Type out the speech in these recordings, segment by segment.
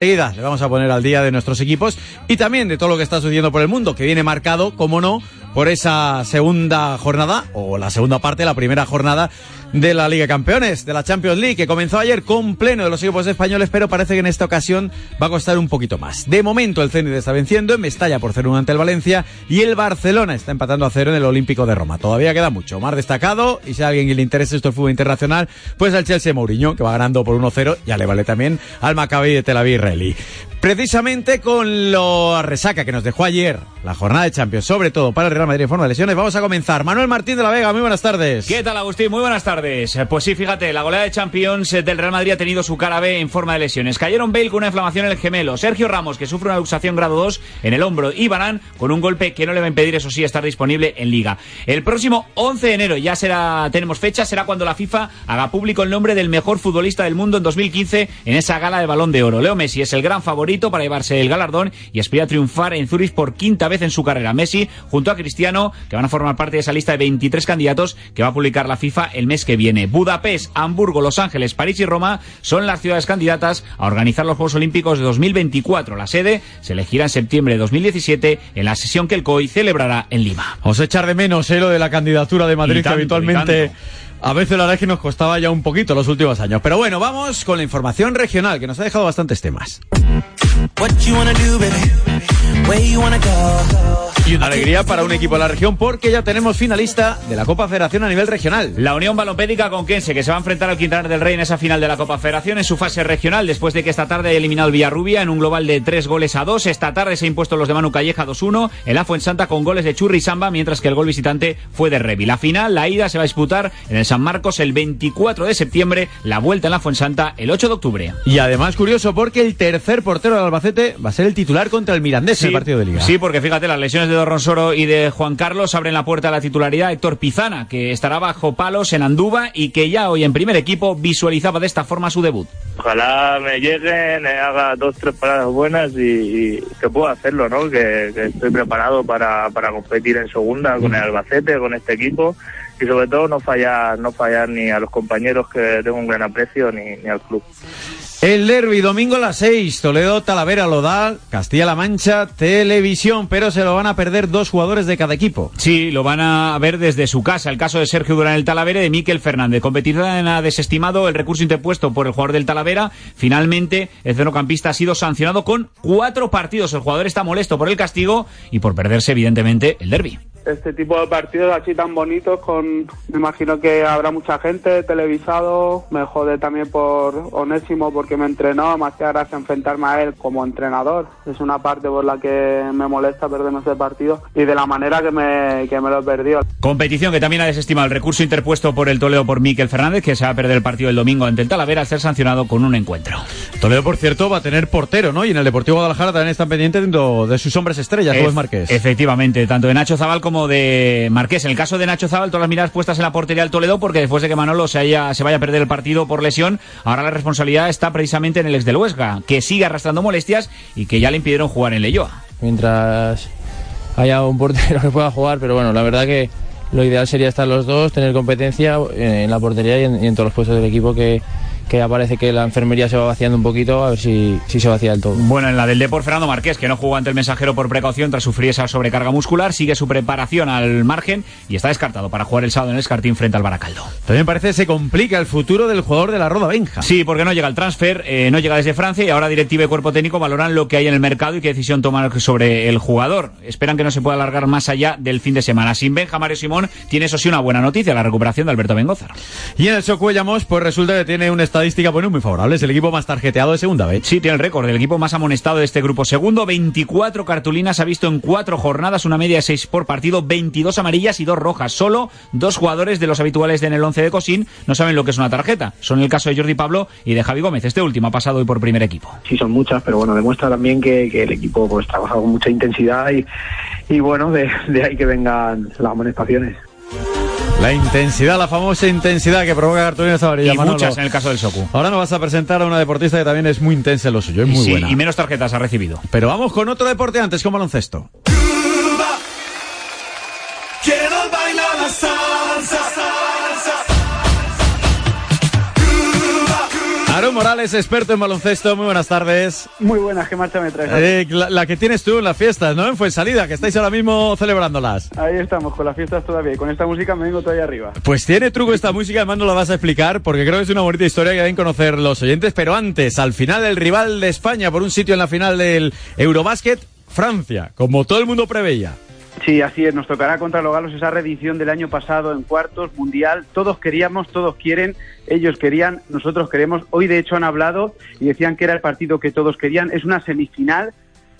Enseguida le vamos a poner al día de nuestros equipos y también de todo lo que está sucediendo por el mundo, que viene marcado, como no, por esa segunda jornada, o la segunda parte, la primera jornada de la Liga de Campeones, de la Champions League, que comenzó ayer con pleno de los equipos españoles, pero parece que en esta ocasión va a costar un poquito más. De momento el Zenit está venciendo en Mestalla por 0-1 ante el Valencia y el Barcelona está empatando a cero en el Olímpico de Roma. Todavía queda mucho, más destacado, y si a alguien le interesa esto el fútbol internacional, pues al Chelsea Mourinho, que va ganando por 1-0, ya le vale también al Maccabi de Tel Aviv israelí. Precisamente con lo resaca que nos dejó ayer la jornada de Champions, sobre todo para el Real Madrid en forma de lesiones, vamos a comenzar. Manuel Martín de la Vega, muy buenas tardes. ¿Qué tal, Agustín? Muy buenas tardes. Pues sí, fíjate, la goleada de Champions del Real Madrid ha tenido su cara B en forma de lesiones. Cayeron Bale con una inflamación en el gemelo, Sergio Ramos, que sufre una luxación grado 2 en el hombro, y Barán con un golpe que no le va a impedir, eso sí, estar disponible en Liga. El próximo 11 de enero, ya será, tenemos fecha, será cuando la FIFA haga público el nombre del mejor futbolista del mundo en 2015 en esa gala de balón de oro. Leo Messi es el gran favorito para llevarse el galardón y aspira a triunfar en Zurich por quinta vez en su carrera. Messi junto a Cristiano, que van a formar parte de esa lista de 23 candidatos que va a publicar la FIFA el mes que viene. Budapest, Hamburgo, Los Ángeles, París y Roma son las ciudades candidatas a organizar los Juegos Olímpicos de 2024. La sede se elegirá en septiembre de 2017 en la sesión que el COI celebrará en Lima. Os echar de menos eh, lo de la candidatura de Madrid tanto, que habitualmente a veces la verdad es que nos costaba ya un poquito los últimos años. Pero bueno, vamos con la información regional que nos ha dejado bastantes temas. Alegría para un equipo de la región porque ya tenemos finalista de la Copa Federación a nivel regional. La Unión Balonpédica Conquense, que se va a enfrentar al Quintanar del Rey en esa final de la Copa Federación en su fase regional, después de que esta tarde haya eliminado el Villarrubia en un global de tres goles a dos. Esta tarde se ha impuesto los de Manu Calleja 2-1, el en Santa con goles de Churri y Samba, mientras que el gol visitante fue de Revi. La final, la ida, se va a disputar en el San Marcos el 24 de septiembre, la vuelta en la Fuensanta el 8 de octubre. Y además curioso porque el tercer portero del Albacete va a ser el titular contra el Mirandés en el partido de Liga. Sí, porque fíjate, las lesiones de Don Ronsoro y de Juan Carlos abren la puerta a la titularidad Héctor Pizana, que estará bajo palos en Andúba y que ya hoy en primer equipo visualizaba de esta forma su debut. Ojalá me lleguen, haga dos, tres paradas buenas y, y que pueda hacerlo, ¿no? Que, que estoy preparado para, para competir en segunda con el Albacete, con este equipo y sobre todo no fallar, no fallar ni a los compañeros que tengo un gran aprecio ni, ni al club. El derby, domingo a las 6, Toledo, Talavera, Lodal, Castilla-La Mancha, televisión, pero se lo van a perder dos jugadores de cada equipo. Sí, lo van a ver desde su casa. El caso de Sergio Durán el Talavera y de Miquel Fernández. Competición ha desestimado el recurso interpuesto por el jugador del Talavera. Finalmente, el centrocampista ha sido sancionado con cuatro partidos. El jugador está molesto por el castigo y por perderse, evidentemente, el derby este tipo de partidos así tan bonitos con me imagino que habrá mucha gente televisado. Me jode también por Onésimo porque me entrenó me hacía gracia enfrentarme a él como entrenador. Es una parte por la que me molesta perderme ese partido y de la manera que me, que me lo perdió competición que también ha desestimado el recurso interpuesto por el Toledo por Miquel Fernández que se va a perder el partido el domingo ante el Talavera al ser sancionado con un encuentro Toledo por cierto va a tener portero ¿no? y en el Deportivo Guadalajara también están pendientes de sus hombres estrellas Ef Marqués efectivamente tanto de Nacho Zabal como de Marqués. En el caso de Nacho Zabal, todas las miradas puestas en la portería del Toledo, porque después de que Manolo se, haya, se vaya a perder el partido por lesión, ahora la responsabilidad está precisamente en el ex del Huesca, que sigue arrastrando molestias y que ya le impidieron jugar en Leyoa. Mientras haya un portero que pueda jugar, pero bueno, la verdad que lo ideal sería estar los dos, tener competencia en la portería y en, y en todos los puestos del equipo que que ya parece que la enfermería se va vaciando un poquito, a ver si, si se vacía del todo. Bueno, en la del Depor, Fernando Marqués, que no jugó ante el mensajero por precaución tras sufrir esa sobrecarga muscular, sigue su preparación al margen y está descartado para jugar el sábado en el Escartín frente al Baracaldo. También parece que se complica el futuro del jugador de la Roda Benja. Sí, porque no llega el transfer, eh, no llega desde Francia y ahora directiva y cuerpo técnico valoran lo que hay en el mercado y qué decisión tomar sobre el jugador. Esperan que no se pueda alargar más allá del fin de semana. Sin Benja, Mario Simón tiene eso sí una buena noticia, la recuperación de Alberto Bengozar. Y en el Socuellamos, pues resulta que tiene una estadística pues, muy favorable. Es el equipo más tarjeteado de segunda vez. Sí, tiene el récord del equipo más amonestado de este grupo. Segundo, 24 cartulinas ha visto en cuatro jornadas, una media de 6 por partido, 22 amarillas y dos rojas. Solo dos jugadores de los habituales de en el 11 de Cosín no saben lo que es una tarjeta. Son el caso de Jordi Pablo y de Javi Gómez. Este último ha pasado hoy por primer equipo. Sí, son muchas, pero bueno, demuestra también que, que el equipo pues trabaja con mucha intensidad y, y bueno, de, de ahí que vengan las amonestaciones. La intensidad, la famosa intensidad que provoca cartulina Zavarilla. Y Manolo. muchas en el caso del Socu. Ahora nos vas a presentar a una deportista que también es muy intensa en lo suyo, es muy sí, buena. y menos tarjetas ha recibido. Pero vamos con otro deporte antes, con baloncesto. Morales, experto en baloncesto, muy buenas tardes. Muy buenas, ¿qué marcha me traes? Eh, la, la que tienes tú en las fiestas, ¿no? En Fuensalida, que estáis ahora mismo celebrándolas. Ahí estamos, con las fiestas todavía. Y con esta música me vengo todavía arriba. Pues tiene truco esta música, además no la vas a explicar, porque creo que es una bonita historia que deben conocer los oyentes. Pero antes, al final, el rival de España por un sitio en la final del Eurobásquet, Francia, como todo el mundo preveía. Sí, así es. Nos tocará contra los galos esa reedición del año pasado en cuartos, mundial. Todos queríamos, todos quieren, ellos querían, nosotros queremos. Hoy, de hecho, han hablado y decían que era el partido que todos querían. Es una semifinal.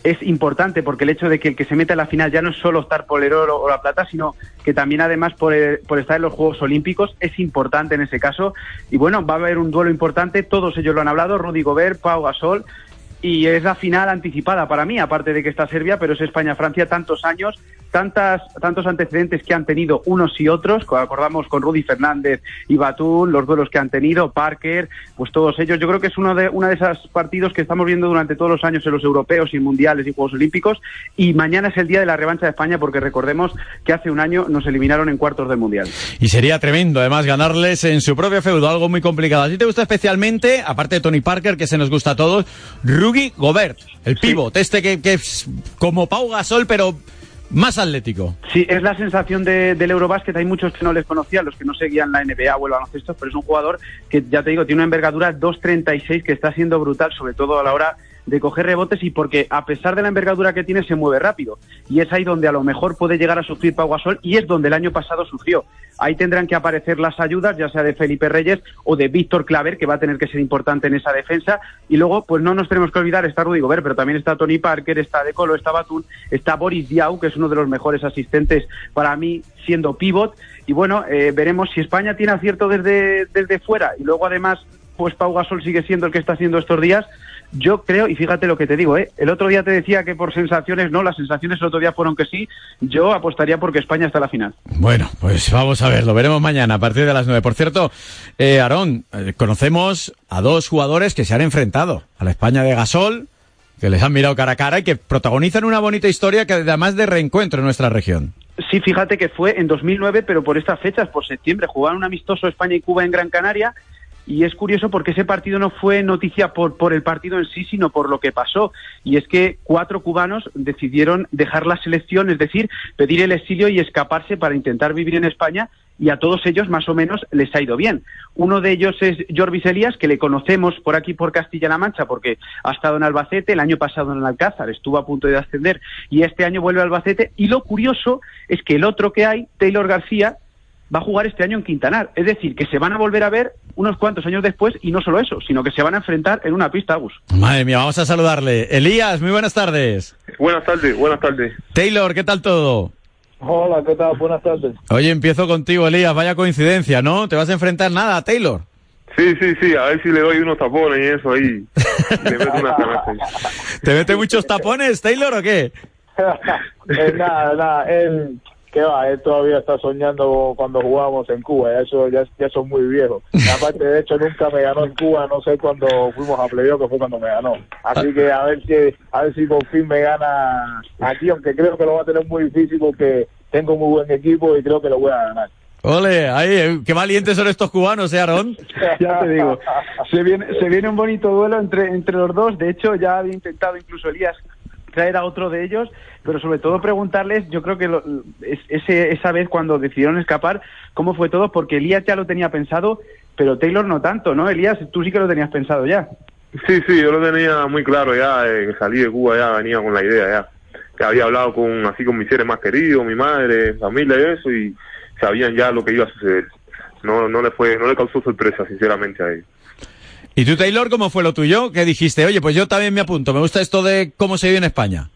Es importante porque el hecho de que el que se meta en la final ya no es solo estar por el oro o la plata, sino que también además por, por estar en los Juegos Olímpicos es importante en ese caso. Y bueno, va a haber un duelo importante, todos ellos lo han hablado, Rudy Gobert, Pau Gasol, y es la final anticipada para mí, aparte de que está Serbia, pero es España-Francia, tantos años, tantas, tantos antecedentes que han tenido unos y otros, co- acordamos con Rudy Fernández y Batul, los duelos que han tenido, Parker, pues todos ellos, yo creo que es uno de, una de esos partidos que estamos viendo durante todos los años en los europeos y mundiales y Juegos Olímpicos, y mañana es el día de la revancha de España, porque recordemos que hace un año nos eliminaron en cuartos del mundial. Y sería tremendo, además, ganarles en su propio feudo, algo muy complicado. ¿A ti te gusta especialmente, aparte de Tony Parker, que se nos gusta a todos, Gobert, el pivot, este que, que es como Pau Gasol, pero más atlético? Sí, es la sensación de- del Eurobásquet. Hay muchos que no les conocían, los que no seguían la NBA o el baloncesto, pero es un jugador que, ya te digo, tiene una envergadura 2.36 que está siendo brutal, sobre todo a la hora de coger rebotes y porque a pesar de la envergadura que tiene se mueve rápido y es ahí donde a lo mejor puede llegar a sufrir Pau Gasol y es donde el año pasado sufrió. Ahí tendrán que aparecer las ayudas, ya sea de Felipe Reyes o de Víctor Claver, que va a tener que ser importante en esa defensa. Y luego, pues no nos tenemos que olvidar, está Rudy Gobert, pero también está Tony Parker, está De Colo, está Batum, está Boris Diaw, que es uno de los mejores asistentes para mí siendo pivot. Y bueno, eh, veremos si España tiene acierto desde, desde fuera y luego además, pues Pau Gasol sigue siendo el que está haciendo estos días. Yo creo, y fíjate lo que te digo, ¿eh? el otro día te decía que por sensaciones no, las sensaciones el otro día fueron que sí, yo apostaría porque España está a la final. Bueno, pues vamos a ver, lo veremos mañana a partir de las nueve. Por cierto, eh, Aarón, eh, conocemos a dos jugadores que se han enfrentado a la España de Gasol, que les han mirado cara a cara y que protagonizan una bonita historia que además de reencuentro en nuestra región. Sí, fíjate que fue en 2009, pero por estas fechas, por septiembre, jugaron un amistoso España y Cuba en Gran Canaria. Y es curioso porque ese partido no fue noticia por, por el partido en sí, sino por lo que pasó. Y es que cuatro cubanos decidieron dejar la selección, es decir, pedir el exilio y escaparse para intentar vivir en España. Y a todos ellos, más o menos, les ha ido bien. Uno de ellos es Jorvis Elías, que le conocemos por aquí, por Castilla-La Mancha, porque ha estado en Albacete, el año pasado en Alcázar, estuvo a punto de ascender, y este año vuelve a Albacete. Y lo curioso es que el otro que hay, Taylor García, va a jugar este año en Quintanar. Es decir, que se van a volver a ver unos cuantos años después y no solo eso, sino que se van a enfrentar en una pista, Agus. Madre mía, vamos a saludarle. Elías, muy buenas tardes. Buenas tardes, buenas tardes. Taylor, ¿qué tal todo? Hola, ¿qué tal? Buenas tardes. Oye, empiezo contigo, Elías. Vaya coincidencia, ¿no? ¿Te vas a enfrentar nada, Taylor? Sí, sí, sí, a ver si le doy unos tapones y eso ahí. Le meto una canasta ahí. ¿Te mete muchos tapones, Taylor, o qué? Eh, nada, nada, ¿qué va? Él todavía está soñando cuando jugábamos en Cuba, ya eso ya, ya son muy viejos. Aparte, de hecho, nunca me ganó en Cuba, no sé cuándo fuimos a playoff, que fue cuando me ganó. Así que a ver si, a ver si por fin me gana aquí, aunque creo que lo va a tener muy difícil porque tengo muy buen equipo y creo que lo voy a ganar. Ole, ahí, eh, qué valientes son estos cubanos, ¿eh, Aarón? Ya te digo, se viene, se viene un bonito duelo entre, entre los dos. De hecho, ya había intentado incluso Elías traer a otro de ellos, pero sobre todo preguntarles, yo creo que lo- es- ese, esa vez cuando decidieron escapar, cómo fue todo, porque Elías ya lo tenía pensado, pero Taylor no tanto, ¿no? Elías, tú sí que lo tenías pensado ya. Sí, sí, yo lo tenía muy claro ya, eh, salí de Cuba ya venía con la idea ya. Que había hablado con así con mis seres más queridos, mi madre, familia y eso, y sabían ya lo que iba a suceder. No, no le fue, no le causó sorpresa, sinceramente, a ellos. ¿Y tú, Taylor, cómo fue lo tuyo? ¿Qué dijiste? Oye, pues yo también me apunto. Me gusta esto de cómo se vive en España.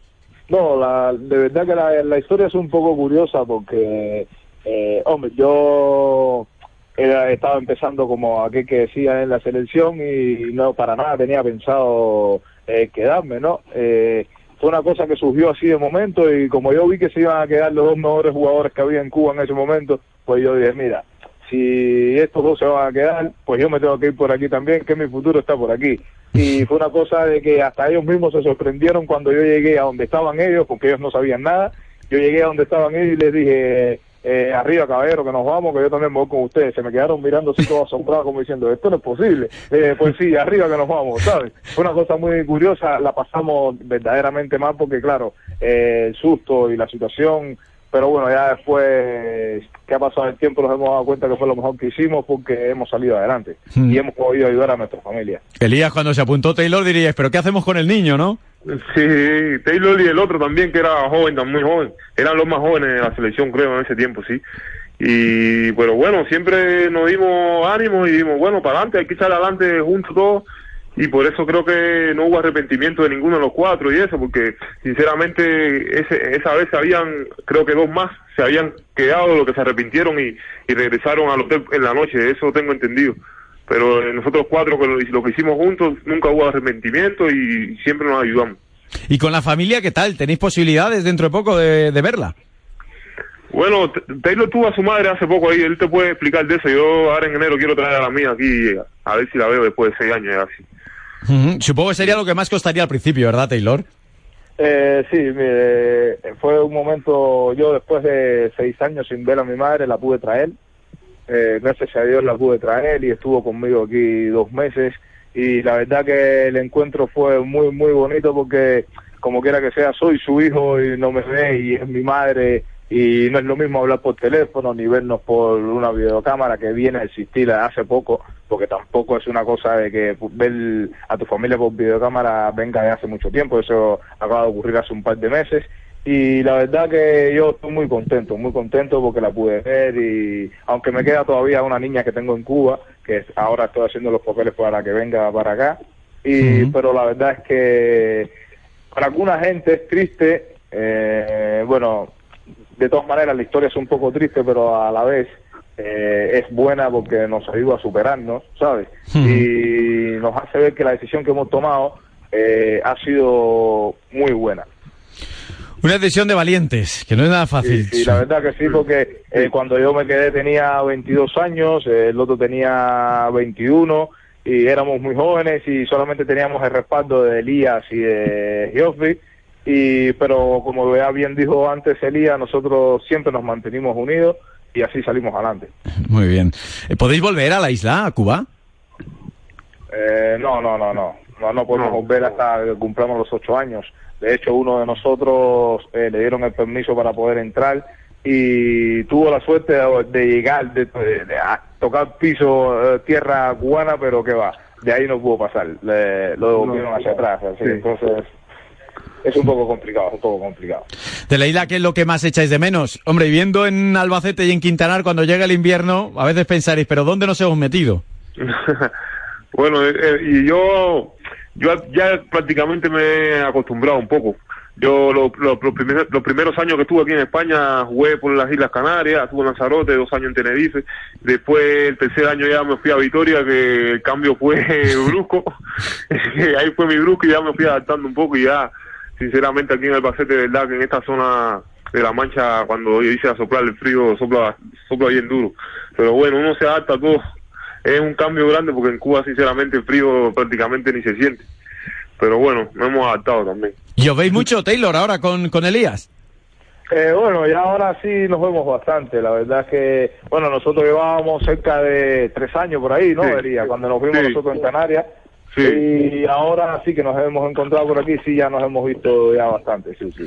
No, la, de verdad que la, historia es un poco curiosa porque, eh, hombre, yo era, estaba empezando como aquel que decía en la selección y no para nada tenía pensado eh, quedarme, ¿no? Eh, fue una cosa que surgió así de momento y como yo vi que se iban a quedar los dos mejores jugadores que había en Cuba en ese momento, pues yo dije, mira, si estos dos se van a quedar, pues yo me tengo que ir por aquí también, que mi futuro está por aquí. Y fue una cosa de que hasta ellos mismos se sorprendieron cuando yo llegué a donde estaban ellos, porque ellos no sabían nada. Yo llegué a donde estaban ellos y les dije, eh, arriba caballero, que nos vamos, que yo también me voy con ustedes. Se me quedaron mirando así todos asombrados como diciendo, esto no es posible. Eh, pues sí, arriba que nos vamos, ¿sabes? Fue una cosa muy curiosa, la pasamos verdaderamente mal porque claro, eh, el susto y la situación pero bueno, ya después que ha pasado el tiempo nos hemos dado cuenta que fue lo mejor que hicimos porque hemos salido adelante Hmm. y hemos podido ayudar a nuestra familia. Elías, cuando se apuntó Taylor, diríais, ¿pero qué hacemos con el niño, no? Sí, Taylor y el otro también, que era joven, tan muy joven. Eran los más jóvenes de la selección, creo, en ese tiempo, sí. Y, pero bueno, siempre nos dimos ánimo y dimos, bueno, para adelante, hay que echar adelante juntos todos. Y por eso creo que no hubo arrepentimiento de ninguno de los cuatro y eso, porque sinceramente ese, esa vez se habían, creo que dos más, se habían quedado los que se arrepintieron y, y regresaron al hotel en la noche, eso tengo entendido. Pero eh, nosotros cuatro, que lo, lo que hicimos juntos, nunca hubo arrepentimiento y siempre nos ayudamos. Y con la familia, ¿qué tal? ¿Tenéis posibilidades dentro de poco de, de verla? Bueno, Taylor tuvo a su madre hace poco ahí, él te puede explicar de eso. Yo ahora en enero quiero traer a la mía aquí, a ver si la veo después de seis años, ya Supongo que sería lo que más costaría al principio, ¿verdad, Taylor? Eh, sí, mire, fue un momento, yo después de seis años sin ver a mi madre la pude traer, eh, gracias a Dios la pude traer y estuvo conmigo aquí dos meses. Y la verdad que el encuentro fue muy, muy bonito porque como quiera que sea, soy su hijo y no me ve y es mi madre y no es lo mismo hablar por teléfono ni vernos por una videocámara que viene a existir hace poco, porque tampoco es una cosa de que ver a tu familia por videocámara venga de hace mucho tiempo, eso acaba de ocurrir hace un par de meses. Y la verdad que yo estoy muy contento, muy contento porque la pude ver y aunque me queda todavía una niña que tengo en Cuba, que ahora estoy haciendo los papeles para que venga para acá, y pero la verdad es que para alguna gente es triste, eh, bueno, de todas maneras la historia es un poco triste, pero a la vez eh, es buena porque nos ayuda a superarnos, ¿sabes? Y nos hace ver que la decisión que hemos tomado eh, ha sido muy buena. Una decisión de valientes, que no es nada fácil. Sí, la verdad que sí, porque eh, cuando yo me quedé tenía 22 años, eh, el otro tenía 21 y éramos muy jóvenes y solamente teníamos el respaldo de Elías y de Geoffrey. Y, pero como ya bien dijo antes Elías, nosotros siempre nos mantenimos unidos y así salimos adelante. Muy bien. Eh, ¿Podéis volver a la isla, a Cuba? Eh, no, no, no, no. No, no podemos volver hasta que cumplamos los ocho años. De hecho, uno de nosotros eh, le dieron el permiso para poder entrar y tuvo la suerte de, de llegar, de, de- de a tocar piso, eh, tierra cubana, pero que va, de ahí no pudo pasar. Le- lo devolvieron hacia atrás. así, Sí. Entonces, es un poco complicado, es un poco complicado. De la isla, ¿qué es lo que más echáis de menos? Hombre, viviendo en Albacete y en Quintanar, cuando llega el invierno, a veces pensaréis, ¿pero dónde nos hemos metido? bueno, eh, eh, y yo, yo ya prácticamente me he acostumbrado un poco. Yo lo- lo- los, primeros, los primeros años que estuve aquí en España jugué por las Islas Canarias, estuve en Lanzarote, dos años en Tenerife. Después, el tercer año ya me fui a Vitoria, que el cambio fue brusco. Ahí fue mi brusco y ya me fui adaptando un poco y ya, sinceramente, aquí en Albacete, verdad que en esta zona de la Mancha, cuando yo hice a soplar el frío, sopla, sopla bien duro. Pero bueno, uno se adapta a todo. Es un cambio grande porque en Cuba, sinceramente, el frío prácticamente ni se siente. Pero bueno, nos hemos adaptado también. ¿Y os veis mucho, Taylor, ahora con, con Elías? Eh, bueno, ya ahora sí nos vemos bastante. La verdad es que, bueno, nosotros llevábamos cerca de tres años por ahí, ¿no? Sí. Elías? Cuando nos vimos Sí. nosotros en Canarias. Sí. Y ahora sí que nos hemos encontrado por aquí, sí, ya nos hemos visto ya bastante, sí, sí.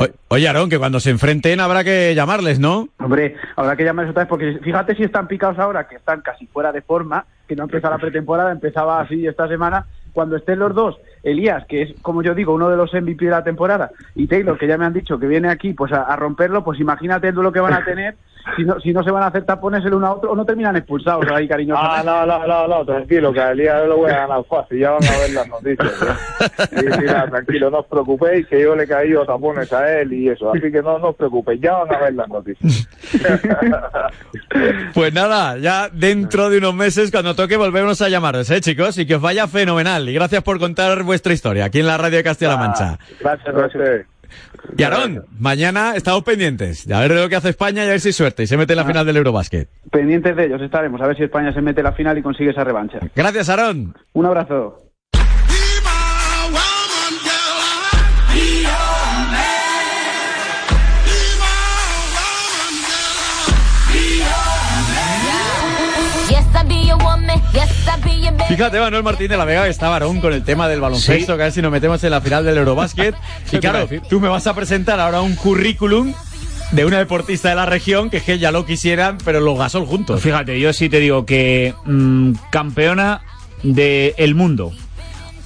O- Oye, Aarón, que cuando se enfrenten habrá que llamarles, ¿no? Hombre, habrá que llamarles otra vez porque fíjate si están picados ahora, que están casi fuera de forma, que no empieza la pretemporada, empezaba así esta semana. Cuando estén los dos, Elías, que es, como yo digo, uno de los MVP de la temporada, y Taylor, que ya me han dicho que viene aquí pues a, a romperlo, pues imagínate el duelo que van a tener, si no, si no se van a hacer tapones el uno a otro, o no terminan expulsados ahí, cariño. Ah, no, no, no, no, tranquilo, que al día yo lo voy a ganar fácil, ya van a ver las noticias. ¿eh? Sí, sí, nada, tranquilo, no os preocupéis, que yo le he caído tapones a él y eso, así que no, no os preocupéis, ya van a ver las noticias. Pues nada, ya dentro de unos meses, cuando toque, volvemos a llamaros, ¿eh, chicos? Y que os vaya fenomenal. Y gracias por contar vuestra historia aquí en la radio de Castilla-La Mancha. Gracias a ustedes. Y Aarón, mañana estamos pendientes a ver de lo que hace España y a ver si suerte y se mete en la final del Eurobasket. Pendientes de ellos estaremos, a ver si España se mete a la final y consigue esa revancha. Gracias, Aarón. Un abrazo. Fíjate, Manuel Martín de la Vega que está varón con el tema del baloncesto, Sí. que a ver si nos metemos en la final del Eurobásquet. y claro, tú me vas a presentar ahora un currículum de una deportista de la región que es que ya lo quisieran, pero los gasol juntos. Fíjate, yo sí te digo que mm, campeona del mundo.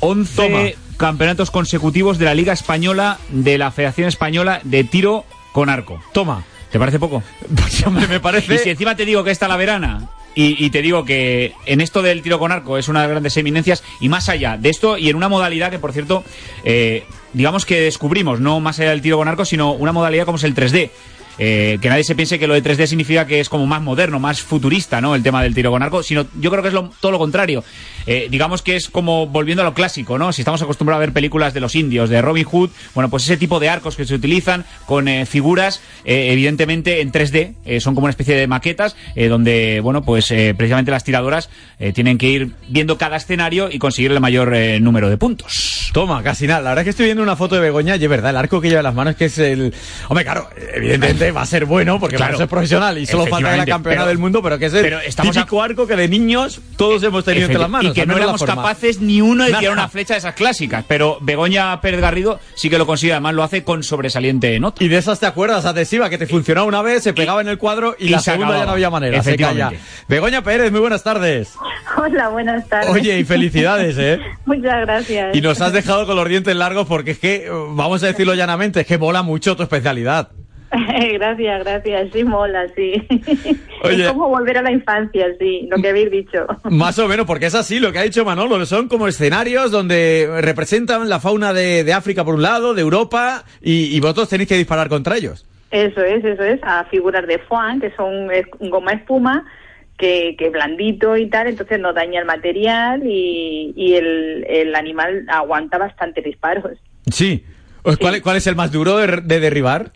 11 Toma. campeonatos consecutivos de la Liga Española, de la Federación Española de Tiro con Arco. Toma. ¿Te parece poco? Pues hombre, me parece... Y si encima te digo que está la verana y, te digo que en esto del tiro con arco es una de las grandes eminencias y más allá de esto y en una modalidad que por cierto eh, digamos que descubrimos no más allá del tiro con arco sino una modalidad como es el 3D eh, que nadie se piense que lo de 3D significa que es como más moderno, más futurista, ¿no? El tema del tiro con arco, sino yo creo que es lo- todo lo contrario. Eh, digamos que es como volviendo a lo clásico, ¿no? Si estamos acostumbrados a ver películas de los indios, de Robin Hood, bueno, pues ese tipo de arcos que se utilizan con eh, figuras, eh, evidentemente en 3D, eh, son como una especie de maquetas, donde, bueno, pues precisamente las tiradoras tienen que ir viendo cada escenario y conseguir el mayor número de puntos. Toma, casi nada. La verdad es que estoy viendo una foto de Begoña y es verdad, el arco que lleva en las manos que es el... Hombre, claro, evidentemente va a ser bueno porque Claro. para eso es profesional y solo falta que la campeona pero- del mundo, pero que es el pero estamos a- arco que de niños todos hemos tenido entre las manos. y que no éramos capaces ni uno de tirar una flecha de esas clásicas, pero Begoña Pérez Garrido sí que lo consigue, además lo hace con sobresaliente nota. Y de esas te acuerdas, adhesiva, que te funcionaba una vez, se pegaba en el cuadro y, y la se segunda acababa. ya no había manera. Se calla. Begoña Pérez, muy buenas tardes. Hola, buenas tardes. Oye, y felicidades, ¿eh? Muchas gracias. Y nos has dejado con los dientes largos porque es que, vamos a decirlo llanamente, es que mola mucho tu especialidad. gracias, gracias. Sí, mola, sí. Oye. Es como volver a la infancia, sí, lo que habéis dicho. Más o menos, porque es así lo que ha dicho Manolo. Son como escenarios donde representan la fauna de, de África por un lado, de Europa, y, y vosotros tenéis que disparar contra ellos. Eso es, eso es. A figuras de foam, que son goma espuma, que, que blandito y tal, entonces no daña el material y, y el, el animal aguanta bastante disparos. Sí. ¿Cuál, cuál es el más duro de, de derribar?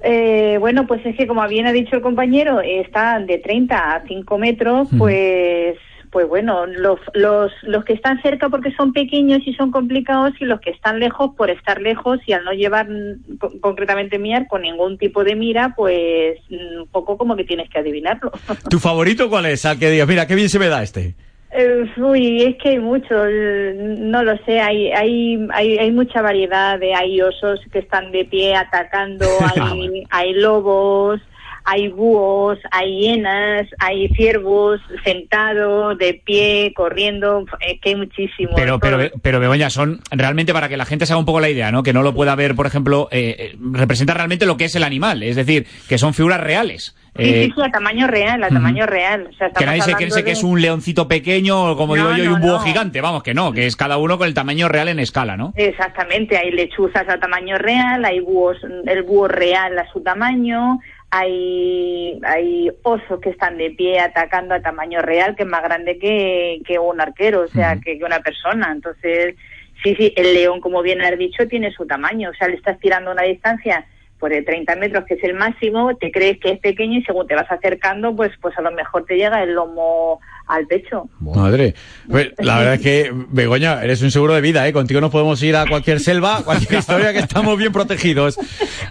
Eh, bueno, pues es que como bien ha dicho el compañero, está de 30 a 5 metros, pues pues bueno, los, los, los que están cerca porque son pequeños y son complicados y los que están lejos por estar lejos y al no llevar mm, co- concretamente mi arco ningún tipo de mira, pues mm, un poco como que tienes que adivinarlo. ¿Tu favorito cuál es? Al que digas, mira, qué bien se me da este. Eh, uy, es que hay mucho, el- no lo sé, hay, hay, hay, hay mucha variedad de, hay osos que están de pie atacando, hay, hay lobos, hay búhos, hay hienas, hay ciervos sentados, de pie, corriendo, es que hay muchísimos. Pero, pero, pero Begoña, son realmente para que la gente se haga un poco la idea, ¿no? Que no lo pueda ver, por ejemplo, eh, eh, representa realmente lo que es el animal, es decir, que son figuras reales. Sí, Eh, sí, sí, a tamaño real, a tamaño real. O sea, que nadie se piense que de- es un leoncito pequeño, como No, digo yo, y no, un búho no. gigante. Vamos, que no, que es cada uno con el tamaño real en escala, ¿no? Exactamente, hay lechuzas a tamaño real, hay búhos, el búho real a su tamaño, hay, hay osos que están de pie atacando a tamaño real, que es más grande que, que un arquero, o sea, que, que una persona. Entonces, sí, sí, el león, como bien has dicho, tiene su tamaño, o sea, le estás tirando una distancia por de 30 metros, que es el máximo, te crees que es pequeño y según te vas acercando, pues, pues a lo mejor te llega el lomo al pecho. Madre. Pues, la verdad es que, Begoña, eres un seguro de vida, ¿eh? Contigo nos podemos ir a cualquier selva, cualquier historia, que estamos bien protegidos.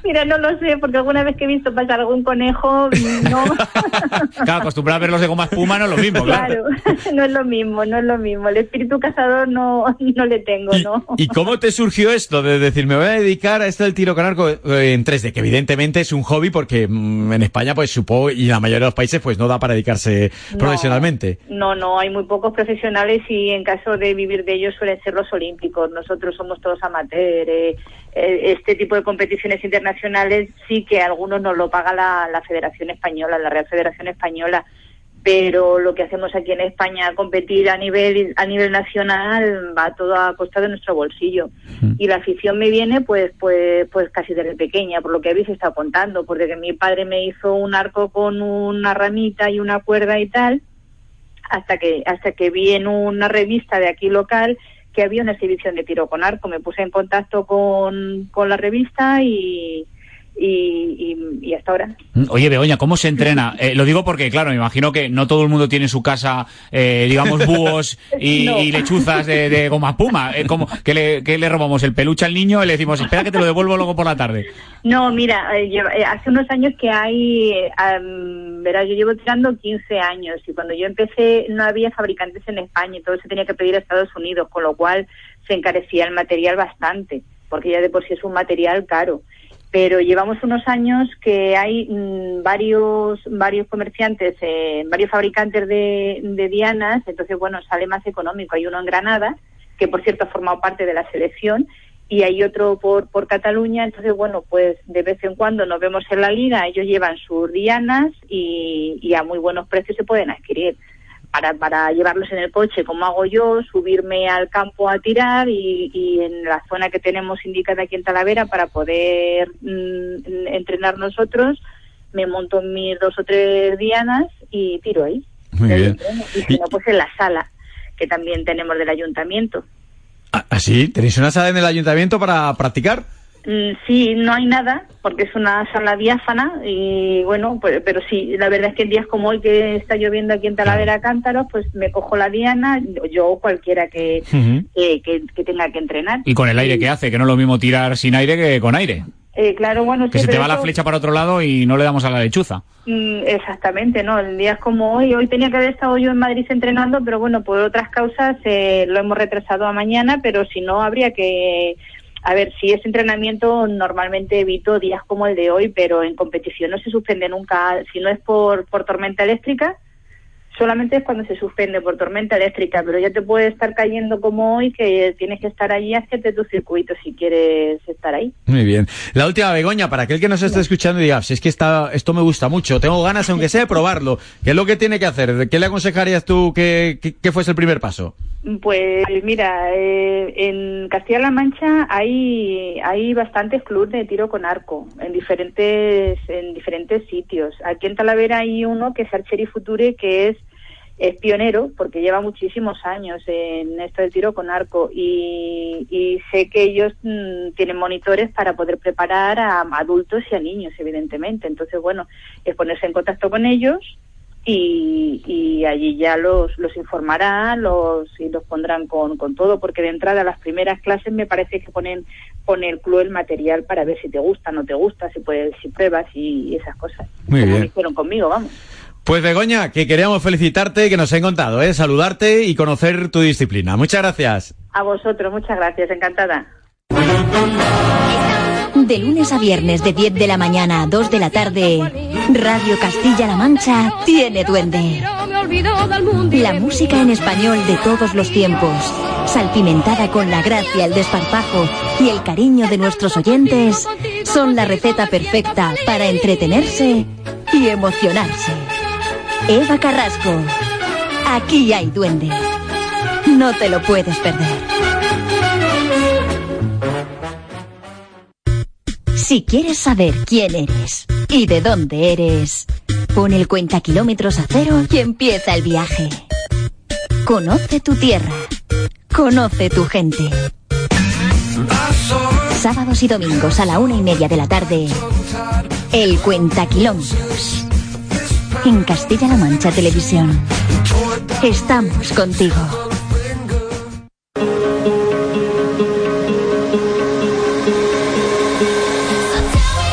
Mira, no lo sé, porque alguna vez que he visto pasar algún conejo, no. Claro, acostumbrado a verlos de goma espuma no es lo mismo, claro. Claro, no es lo mismo, no es lo mismo. El espíritu cazador no, no le tengo, ¿no? ¿Y cómo te surgió esto de decir, me voy a dedicar a esto del tiro con arco eh, en 3D? Que evidentemente es un hobby porque mm, en España, pues supongo, y en la mayoría de los países, pues no da para dedicarse No. profesionalmente. No, no, hay muy pocos profesionales y en caso de vivir de ellos suelen ser los olímpicos. Nosotros somos todos amateurs. eh, este tipo de competiciones internacionales sí que algunos nos lo paga la, la Federación Española, la Real Federación Española. Pero lo que hacemos aquí en España, competir a nivel a nivel nacional, va todo a costa de nuestro bolsillo. Y la afición me viene, pues, pues, pues casi desde pequeña, por lo que habéis estado contando, porque que mi padre me hizo un arco con una ramita y una cuerda y tal hasta que hasta que vi en una revista de aquí local que había una exhibición de tiro con arco. Me puse en contacto con, con la revista y, y, y, y hasta ahora. Oye, Begoña, ¿cómo se entrena? Eh, lo digo porque, claro, me imagino que no todo el mundo tiene en su casa, eh, digamos, búhos y, No. y lechuzas de, de goma puma. Eh, como, ¿qué, le, qué le robamos? ¿El peluche al niño? Y le decimos, espera que te lo devuelvo luego por la tarde. No, mira, eh, lleva- eh, hace unos años que hay, eh, am, verás, yo llevo tirando 15 años y cuando yo empecé no había fabricantes en España y todo se tenía que pedir a Estados Unidos, con lo cual se encarecía el material bastante, porque ya de por sí es un material caro. Pero llevamos unos años que hay mm, varios varios comerciantes, eh, varios fabricantes de, dianas, entonces bueno, sale más económico. Hay uno en Granada, que por cierto ha formado parte de la selección, y hay otro por, por Cataluña, entonces bueno, pues de vez en cuando nos vemos en la liga, ellos llevan sus dianas y a muy buenos precios se pueden adquirir. Para, para llevarlos en el coche, como hago yo, subirme al campo a tirar y, y en la zona que tenemos indicada aquí en Talavera para poder mm, entrenar nosotros, me monto mis dos o tres dianas y tiro ahí. Muy bien. Y si no, pues en la sala, que también tenemos del ayuntamiento. ¿Así? ¿Tenéis una sala en el ayuntamiento para practicar? Mm, Sí, no hay nada, porque es una sala diáfana y bueno, pues, pero sí, la verdad es que en días como hoy que está lloviendo aquí en Talavera Cántaros, pues me cojo la diana, yo o cualquiera que, que, que- que tenga que entrenar. Y con el aire que hace, que no es lo mismo tirar sin aire que con aire. Eh, claro, bueno, Que sí, se te va la flecha para otro lado y no le damos a la lechuza. Mm, Exactamente, ¿no? En días como hoy, hoy tenía que haber estado yo en Madrid entrenando, pero bueno, por otras causas eh, lo hemos retrasado a mañana, pero si no, habría que... A ver, si es entrenamiento, normalmente evito días como el de hoy, pero en competición no se suspende nunca. Si no es por, por tormenta eléctrica, solamente es cuando se suspende por tormenta eléctrica, pero ya te puede estar cayendo como hoy, que tienes que estar allí hacerte tu circuito si quieres estar ahí. Muy bien. La última, Begoña, para aquel que nos esté escuchando y diga, si es que está, esto me gusta mucho, tengo ganas, aunque sea, de probarlo. ¿Qué es lo que tiene que hacer? ¿Qué le aconsejarías tú que, que, que fuese el primer paso? Pues mira, eh, en Castilla-La Mancha hay hay bastantes clubes de tiro con arco en diferentes en diferentes sitios. Aquí en Talavera hay uno que es Archery Future que es es pionero porque lleva muchísimos años en esto del tiro con arco y, y sé que ellos mm, tienen monitores para poder preparar a adultos y a niños, evidentemente. Entonces, bueno, es ponerse en contacto con ellos y, y allí ya los, los informarán los, y los pondrán con, con todo, porque de entrada a las primeras clases me parece que ponen pone el club el material para ver si te gusta, no te gusta, si puedes, si pruebas y, y esas cosas. Muy como bien. hicieron conmigo, vamos. Pues Begoña, que queríamos felicitarte, que nos ha encantado, ¿eh? saludarte y conocer tu disciplina. Muchas gracias. A vosotros, muchas gracias, encantada. De lunes a viernes de 10 de la mañana a 2 de la tarde, Radio Castilla-La Mancha tiene duende. La música en español de todos los tiempos, salpimentada con la gracia, el desparpajo y el cariño de nuestros oyentes, son la receta perfecta para entretenerse y emocionarse. Eva Carrasco, aquí hay duende. No te lo puedes perder. Si quieres saber quién eres y de dónde eres, pon el cuenta kilómetros a cero y empieza el viaje. Conoce tu tierra. Conoce tu gente. Sábados y domingos a la una y media de la tarde. El cuenta kilómetros. En Castilla-La Mancha Televisión. Estamos contigo.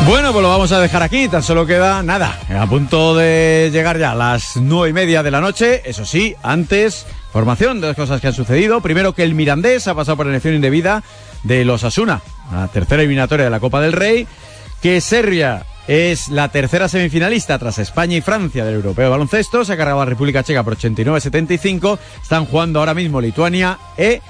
Bueno, pues lo vamos a dejar aquí. Tan solo queda nada. A punto de llegar ya a las nueve y media de la noche. Eso sí, antes, formación de las cosas que han sucedido. Primero que el Mirandés ha pasado por elección indebida de los Asuna, la tercera eliminatoria de la Copa del Rey. Que Serbia es la tercera semifinalista tras España y Francia del Europeo de Baloncesto. Se ha cargado la República Checa por 89-75. Están jugando ahora mismo Lituania e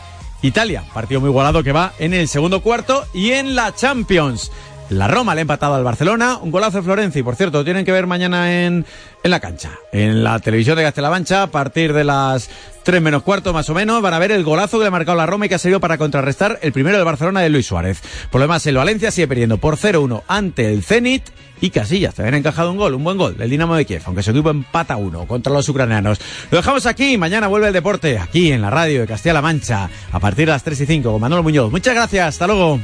Italia. Partido muy igualado que va en el segundo cuarto. Y en la Champions. La Roma le ha empatado al Barcelona, un golazo de Florenzi, por cierto, lo tienen que ver mañana en, en la cancha, en la televisión de Castilla-La Mancha, a partir de las 3 menos cuarto más o menos, van a ver el golazo que le ha marcado la Roma y que ha servido para contrarrestar el primero del Barcelona de Luis Suárez. Por lo demás, el Valencia sigue perdiendo por 0-1 ante el Zenit y Casillas también ha encajado un gol, un buen gol del Dinamo de Kiev, aunque su equipo empata uno contra los ucranianos. Lo dejamos aquí, mañana vuelve el deporte, aquí en la radio de Castilla-La Mancha, a partir de las 3 y 5 con Manuel Muñoz. Muchas gracias, hasta luego.